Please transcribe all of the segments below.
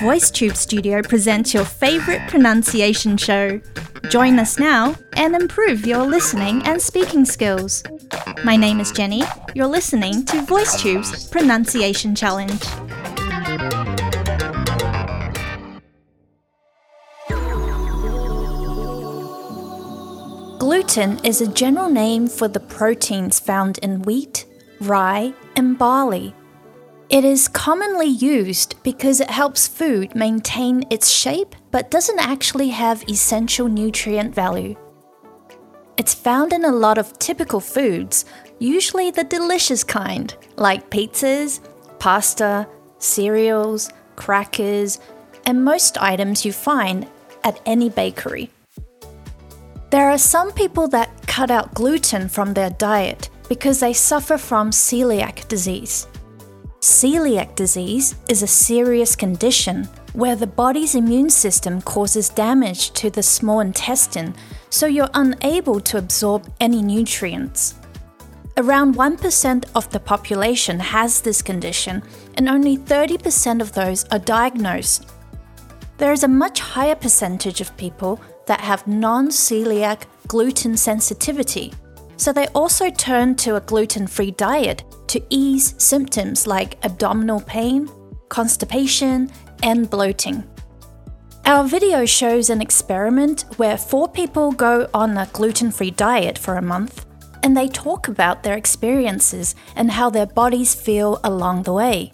VoiceTube Studio presents your favorite pronunciation show. Join us now and improve your listening and speaking skills. My name is Jenny. You're listening to VoiceTube's Pronunciation Challenge. Gluten is a general name for the proteins found in wheat, rye, and barley. It is commonly used because it helps food maintain its shape but doesn't actually have essential nutrient value. It's found in a lot of typical foods, usually the delicious kind, like pizzas, pasta, cereals, crackers, and most items you find at any bakery. There are some people that cut out gluten from their diet because they suffer from celiac disease. Celiac disease is a serious condition where the body's immune system causes damage to the small intestine, so you're unable to absorb any nutrients. Around 1% of the population has this condition, and only 30% of those are diagnosed. There is a much higher percentage of people that have non celiac gluten sensitivity, so they also turn to a gluten free diet to ease symptoms like abdominal pain, constipation, and bloating. Our video shows an experiment where four people go on a gluten free diet for a month and they talk about their experiences and how their bodies feel along the way.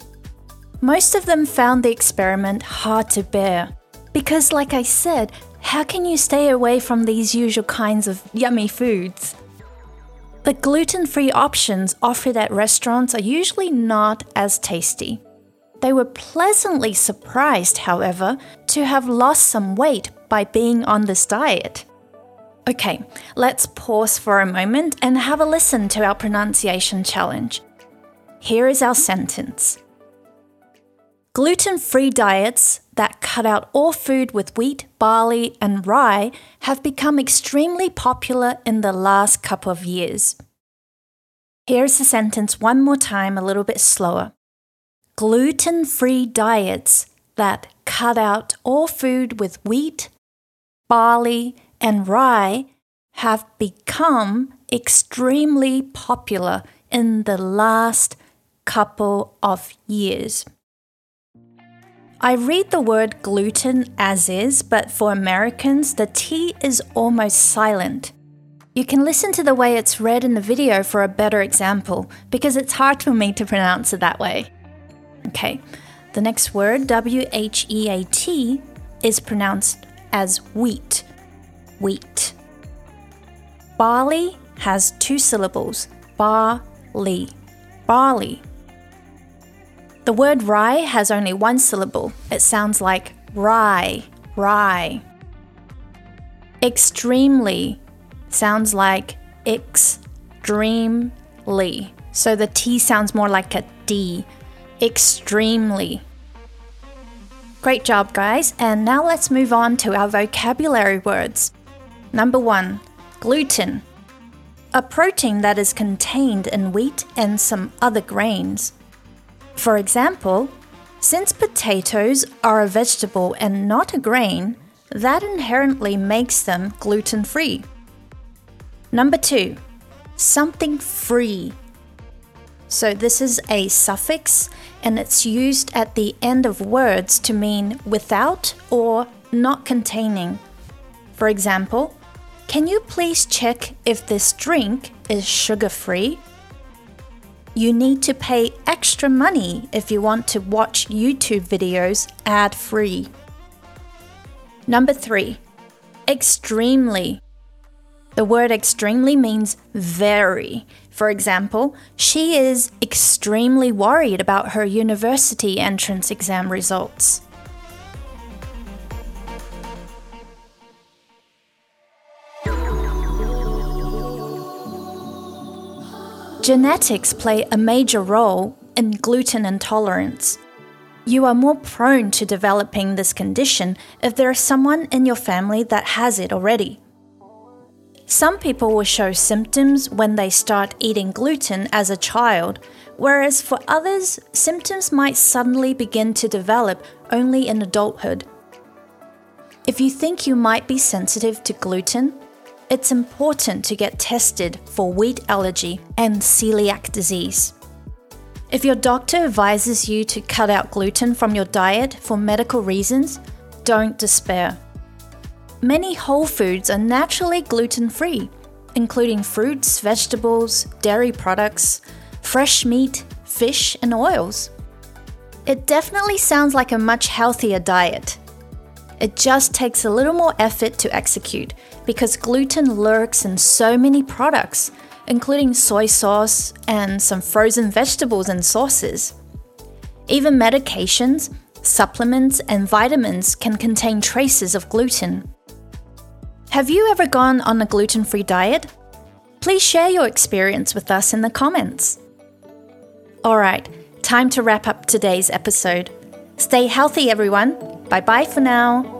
Most of them found the experiment hard to bear because, like I said, how can you stay away from these usual kinds of yummy foods? The gluten free options offered at restaurants are usually not as tasty. They were pleasantly surprised, however, to have lost some weight by being on this diet. Okay, let's pause for a moment and have a listen to our pronunciation challenge. Here is our sentence Gluten free diets that cut out all food with wheat, barley, and rye have become extremely popular in the last couple of years. Here's the sentence one more time, a little bit slower. Gluten free diets that cut out all food with wheat, barley, and rye have become extremely popular in the last couple of years. I read the word gluten as is, but for Americans, the T is almost silent. You can listen to the way it's read in the video for a better example, because it's hard for me to pronounce it that way. Okay, the next word, W H E A T, is pronounced as wheat. Wheat. Barley has two syllables, barley. Barley. The word rye has only one syllable. It sounds like rye, rye. Extremely sounds like extremely. So the T sounds more like a D. Extremely. Great job, guys. And now let's move on to our vocabulary words. Number one, gluten. A protein that is contained in wheat and some other grains. For example, since potatoes are a vegetable and not a grain, that inherently makes them gluten free. Number two, something free. So, this is a suffix and it's used at the end of words to mean without or not containing. For example, can you please check if this drink is sugar free? You need to pay extra money if you want to watch YouTube videos ad free. Number three, extremely. The word extremely means very. For example, she is extremely worried about her university entrance exam results. Genetics play a major role in gluten intolerance. You are more prone to developing this condition if there is someone in your family that has it already. Some people will show symptoms when they start eating gluten as a child, whereas for others, symptoms might suddenly begin to develop only in adulthood. If you think you might be sensitive to gluten, it's important to get tested for wheat allergy and celiac disease. If your doctor advises you to cut out gluten from your diet for medical reasons, don't despair. Many whole foods are naturally gluten free, including fruits, vegetables, dairy products, fresh meat, fish, and oils. It definitely sounds like a much healthier diet. It just takes a little more effort to execute because gluten lurks in so many products, including soy sauce and some frozen vegetables and sauces. Even medications, supplements, and vitamins can contain traces of gluten. Have you ever gone on a gluten free diet? Please share your experience with us in the comments. Alright, time to wrap up today's episode. Stay healthy, everyone. Bye bye for now.